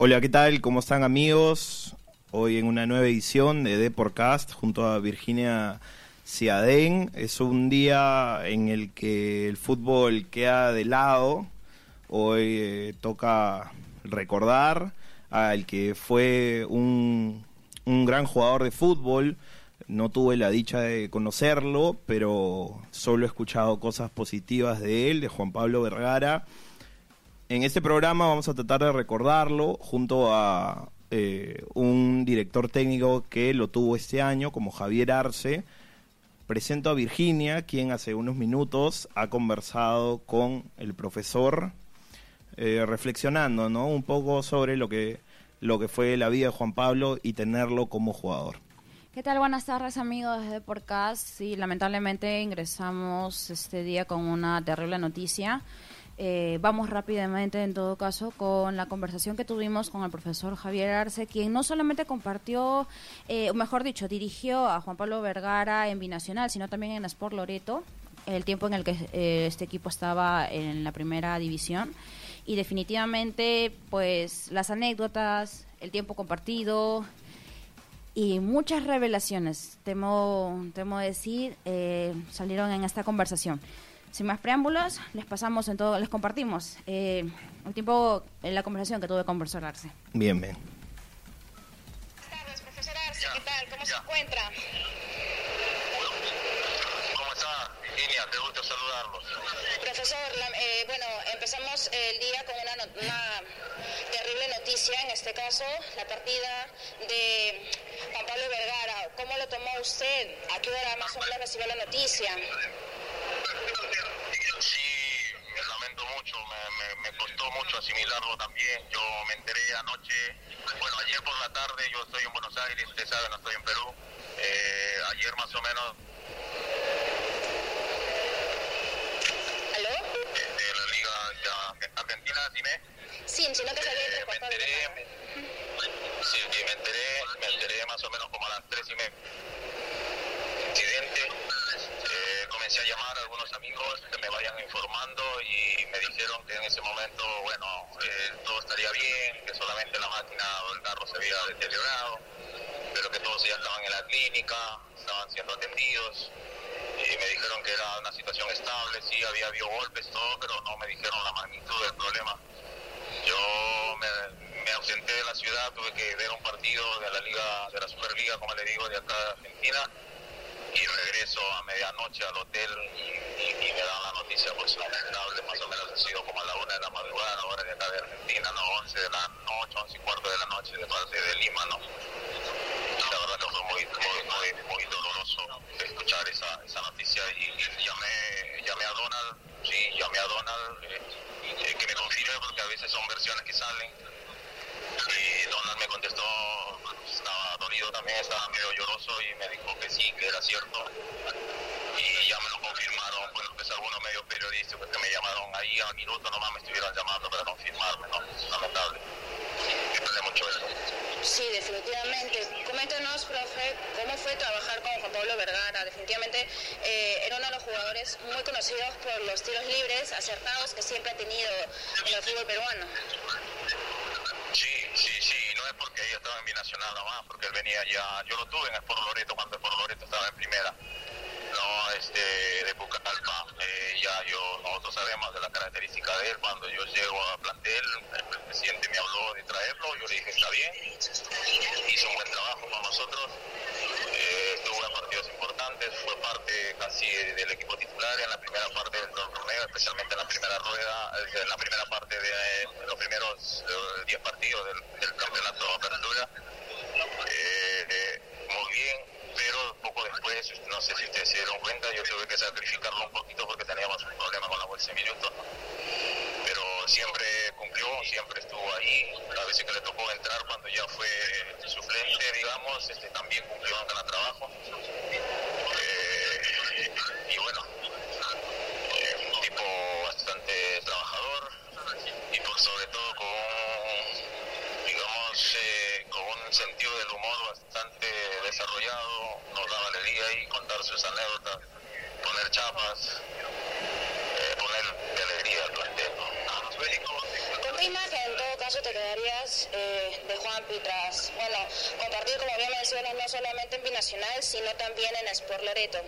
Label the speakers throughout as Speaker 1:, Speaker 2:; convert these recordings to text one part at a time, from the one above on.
Speaker 1: Hola, ¿qué tal? ¿Cómo están amigos? Hoy en una nueva edición de Deporcast junto a Virginia Ciadén. Es un día en el que el fútbol queda de lado. Hoy eh, toca recordar al que fue un, un gran jugador de fútbol. No tuve la dicha de conocerlo, pero solo he escuchado cosas positivas de él, de Juan Pablo Vergara. En este programa vamos a tratar de recordarlo junto a eh, un director técnico que lo tuvo este año, como Javier Arce. Presento a Virginia, quien hace unos minutos ha conversado con el profesor, eh, reflexionando ¿no? un poco sobre lo que, lo que fue la vida de Juan Pablo y tenerlo como jugador.
Speaker 2: ¿Qué tal? Buenas tardes amigos de Podcast. Sí, lamentablemente ingresamos este día con una terrible noticia. Eh, vamos rápidamente, en todo caso, con la conversación que tuvimos con el profesor Javier Arce, quien no solamente compartió, eh, o mejor dicho, dirigió a Juan Pablo Vergara en Binacional, sino también en Sport Loreto, el tiempo en el que eh, este equipo estaba en la primera división. Y definitivamente, pues, las anécdotas, el tiempo compartido y muchas revelaciones, temo, temo decir, salieron en esta conversación. Sin más preámbulos, les pasamos en todo, les compartimos eh, un tiempo en la conversación que tuve con profesor Arce.
Speaker 1: Bien, bien.
Speaker 3: Buenas tardes, profesor Arce, ¿qué tal? ¿Cómo se encuentra?
Speaker 4: ¿Cómo está, Virginia? Te gusta saludarlos.
Speaker 3: Profesor, eh, bueno, empezamos el día con una, no una terrible noticia, en este caso, la partida de Juan Pablo Vergara. ¿Cómo lo tomó usted? ¿A qué hora más o menos recibió la noticia?
Speaker 4: Sí, me lamento mucho, me, me, me, costó mucho asimilarlo también. Yo me enteré anoche, bueno, ayer por la tarde, yo estoy en Buenos Aires, usted sabe, no estoy en Perú. Eh, ayer más o menos.
Speaker 3: ¿Aló?
Speaker 4: De la Liga Argentina, dime.
Speaker 3: Sí, si no te sabía
Speaker 4: eh, me enteré, me, sí, me enteré, me enteré más o menos como a las tres y media. Que me vayan informando y me dijeron que en ese momento, bueno, eh, todo estaría bien, que solamente la máquina o el carro se había deteriorado, pero que todos ya estaban en la clínica, estaban siendo atendidos. Y me dijeron que era una situación estable, sí, había habido golpes, todo, pero no me dijeron la magnitud del problema. Yo me, ausenté de la ciudad, tuve que ver un partido de la Liga, de la Superliga, como le digo, de acá de Argentina y regreso a medianoche al hotel y, la noticia pues lamentable, más o menos ha sido como a la una de la madrugada, hora de acá de Argentina, no 11 de la noche, 11 y cuarto de la noche de parte de Lima, ¿no? La verdad que fue muy, muy, muy, doloroso escuchar esa, esa noticia y, llamé, llamé a Donald, sí, llamé a Donald, eh, que me confirme porque a veces son versiones que salen y Donald me contestó, estaba dolido también, estaba medio lloroso y me dijo que sí, que era cierto. Y ya me lo confirmaron, bueno, medios periodísticos que me llamaron ahí al minuto nomás me estuvieron llamando para confirmarme, ¿no? Lamentable. Me duele mucho eso.
Speaker 3: Sí, definitivamente. Coméntenos, profe, cómo fue trabajar con Juan Pablo Vergara. Definitivamente eh, era uno de los jugadores muy conocidos por los tiros libres, acertados que siempre ha tenido en el fútbol peruano.
Speaker 4: Sí, sí, sí, no es porque ella estaba en binacional nomás, porque él venía ya, yo lo tuve en el Sport Loreto cuando nosotros sabemos de la característica de él, cuando yo llego a plantel, el presidente me habló de traerlo, yo le dije está bien, hizo un buen trabajo con nosotros, eh, tuvo en partidos importantes, fue parte casi del equipo titular en la primera parte del torneo, especialmente en la primera rueda, en la primera parte de los primeros 10 partidos del, del, campeonato de apertura. Eh, eh, muy bien, pero poco después, no sé si ustedes se dieron cuenta, yo tuve que sacrificarlo un poquito porque teníamos un problema con de minutos. Pero siempre cumplió, siempre estuvo ahí. A veces que le tocó entrar cuando ya fue suplente, digamos, este, también cumplió en cada trabajo. Eh, y bueno, un tipo bastante trabajador y por sobre todo con, digamos, eh, con un sentido del humor bastante desarrollado, nos daba alegría y contar sus anécdotas, poner chapas, eh, poner de alegría al plantel. ¿no?
Speaker 3: ¿Con qué imagen en todo caso te quedarías eh, de Juanpi tras, bueno, compartir, como bien mencionas, no solamente en Binacional, sino también en Sport Loreto?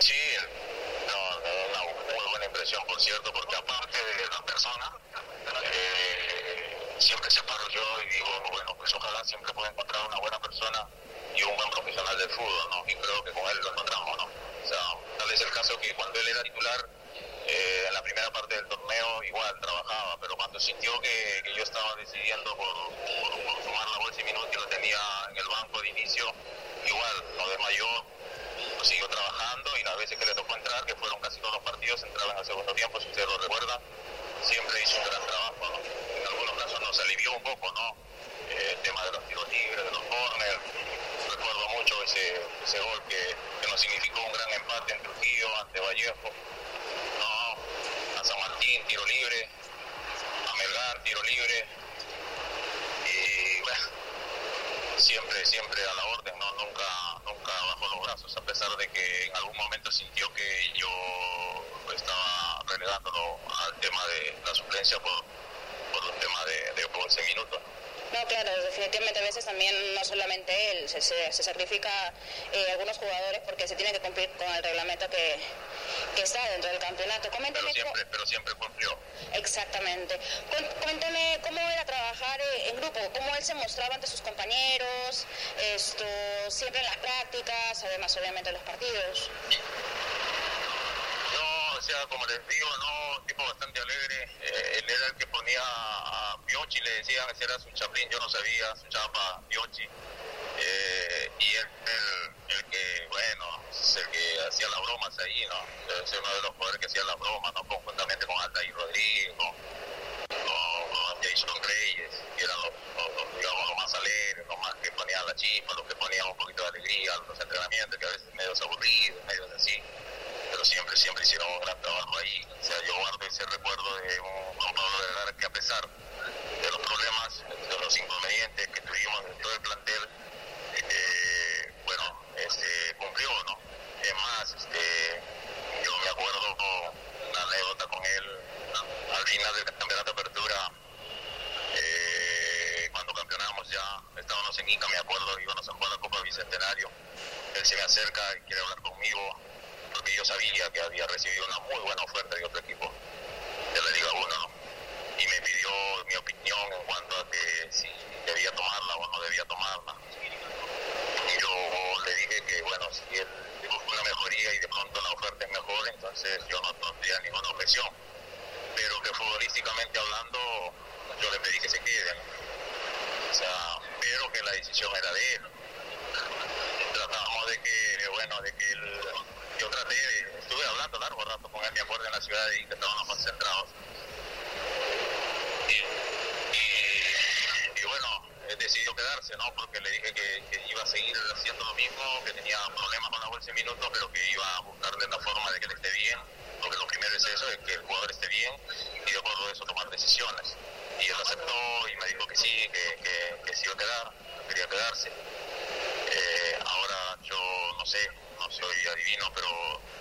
Speaker 4: Sí, no, una muy buena impresión, por cierto, porque aparte de la persona, eh, siempre se paro yo y digo, bueno, pues ojalá siempre pueda encontrar una buena persona y un buen profesional del fútbol, ¿no? Y creo que con él lo encontramos, ¿no? O sea, tal es el caso que cuando él era titular, eh, en la primera parte del torneo igual trabajaba, pero cuando sintió que, que yo estaba decidiendo por, por, sumar la bolsa y minuto y lo tenía en el banco de inicio, igual no desmayó, pues siguió trabajando y las veces que le tocó entrar, que fueron casi todos los partidos, entraba en el segundo tiempo, si usted lo recuerda, siempre hizo un gran trabajo. En algunos casos nos alivió un poco, ¿no? Eh, el tema de los tiros libres, de los corners, recuerdo mucho ese, gol que, que, nos significó un gran empate en Trujillo ante Vallejo, Martín, tiro libre, a Melgar, tiro libre, y bueno, siempre, siempre a la orden, ¿no? Nunca, nunca bajó los brazos, a pesar de que en algún momento sintió que yo estaba relegándolo al tema de la suplencia por, por el tema de, de por ese minuto.
Speaker 3: No, claro, definitivamente a veces también no solamente él, se, se, se sacrifica eh, algunos jugadores porque se tiene que cumplir con el reglamento que, que está dentro del campeonato.
Speaker 4: Coménteme pero siempre, pero siempre cumplió.
Speaker 3: Exactamente. Cuénteme cómo era trabajar eh, en grupo, cómo él se mostraba ante sus compañeros, esto siempre en las prácticas, además obviamente en los partidos.
Speaker 4: No, o sea, como les digo, no, tipo bastante alegre. Eh, él era el que ponía a Piochi, le decían que era su chaplín, yo no sabía, su chapa Piochi. Eh, y él, el, que, bueno, el que hacía las bromas ahí, ¿no? Es uno de los jugadores que hacía las bromas, ¿no? Conjuntamente con Altair Rodríguez, con, con, Jason Reyes, que eran los, los, más alegres, los más que ponían la chispa, los que ponían un poquito de alegría a los entrenamientos, que a veces medio aburridos, medio así pero siempre, siempre hicieron un gran trabajo ahí. O sea, yo guardo ese recuerdo de un Juan Pablo Vergara que a pesar de los problemas, de los inconvenientes que tuvimos en todo el plantel, eh, bueno, este, cumplió, ¿no? Es más, este, yo me acuerdo con una anécdota con él al final del campeonato de apertura, eh, cuando campeonamos ya, estábamos en Ica, me acuerdo, íbamos a jugar la Copa Bicentenario, él se me acerca y quiere hablar conmigo, porque yo sabía que había recibido una muy buena oferta de otro equipo de la Liga 1, ¿no? Y me pidió mi opinión en cuanto a que si debía tomarla o no debía tomarla. Y yo le dije que, bueno, si él y de pronto la oferta es mejor, entonces yo no tendría ninguna objeción. Pero que futbolísticamente hablando, yo le pedí que se quede. O sea, pero que la decisión era de él. Tratábamos de que, bueno, de que él yo traté, estuve hablando largo rato con él, me acuerdo, en la ciudad y que estábamos concentrados. Y, y, y, bueno, él ¿no? Porque le dije que, que, iba a seguir haciendo lo mismo, que tenía problemas con la bolsa de minutos, pero que iba a buscarle la forma de que él esté bien, porque lo primero es eso, es que el jugador esté bien y de acuerdo a eso tomar decisiones. Y él aceptó y me dijo que sí, que, que, que se iba a quedar, que quería quedarse. Eh, ahora yo no sé, no soy adivino, pero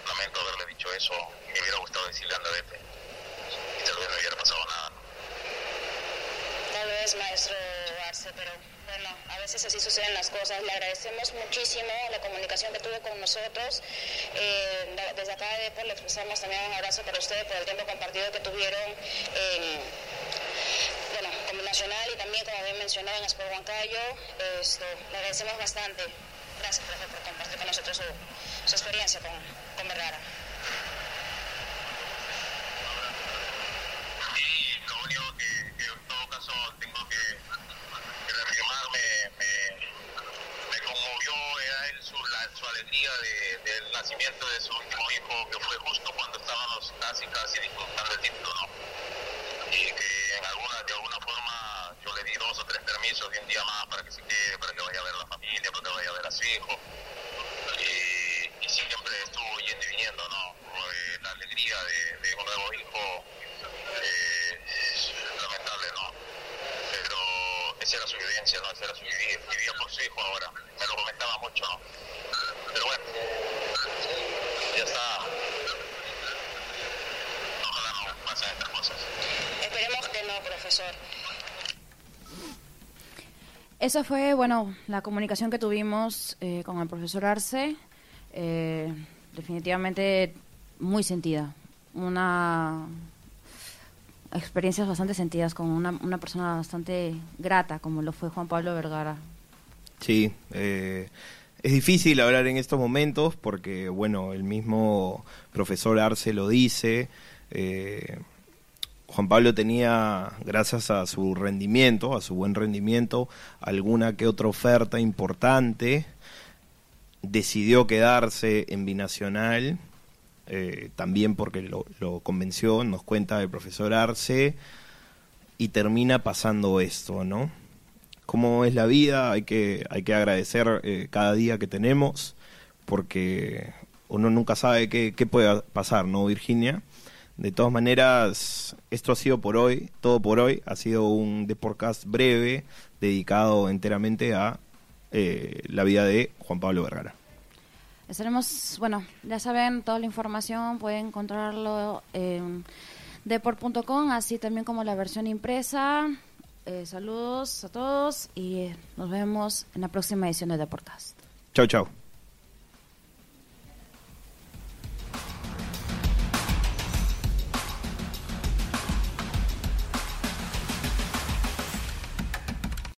Speaker 4: lamento haberle dicho eso. Me hubiera gustado decirle anda vete. Y tal vez no hubiera pasado nada.
Speaker 3: Tal vez, maestro Pero bueno, a veces así suceden las cosas. Le agradecemos muchísimo la comunicación que tuvo con nosotros. Eh, desde acá de Depor le expresamos también un abrazo para ustedes por el tiempo compartido que tuvieron en, bueno, como nacional y también, como bien mencionado, en Sport Huancayo. Esto, le agradecemos bastante. Gracias, profe, por compartir con nosotros su, su experiencia con, con Vergara.
Speaker 4: Su, la, su alegría de, del nacimiento de su último hijo, que fue justo cuando estábamos casi, casi disputando el título, ¿no? Y que en alguna, de alguna forma yo le di dos o tres permisos de un día más para que se quede, para que vaya a ver a la familia, para que vaya a ver a su hijo. Y, y siempre estuvo yendo y viniendo, ¿no? Eh, la alegría de, de, un nuevo hijo eh, es lamentable, ¿no? Pero esa era su vivencia, ¿no? Esa era su vivir. Vivía por su hijo ahora. Me lo comentaba mucho, ¿no? Pero bueno, ya está. Ojalá no pasen estas cosas.
Speaker 3: Esperemos que profesor.
Speaker 2: Esa fue, bueno, la comunicación que tuvimos eh, con el profesor Arce. Eh, definitivamente muy sentida. Una experiencias bastante sentidas con una, una persona bastante grata como lo fue Juan Pablo Vergara.
Speaker 1: Sí, eh, es difícil hablar en estos momentos porque, bueno, el mismo profesor Arce lo dice. Juan Pablo tenía, gracias a su rendimiento, a su buen rendimiento, alguna que otra oferta importante. Decidió quedarse en Binacional, eh, también porque lo, convenció, nos cuenta el profesor Arce, y termina pasando esto, ¿no? cómo es la vida, hay que, hay que agradecer eh, cada día que tenemos, porque uno nunca sabe qué, qué puede pasar, ¿no, Virginia? De todas maneras, esto ha sido por hoy, todo por hoy. Ha sido un podcast breve dedicado enteramente a eh, la vida de Juan Pablo Vergara.
Speaker 2: Estaremos, bueno, ya saben, toda la información pueden encontrarlo en deport.com, así también como la versión impresa. Eh, saludos a todos y nos vemos en la próxima edición de The Podcast.
Speaker 1: Chau, chau.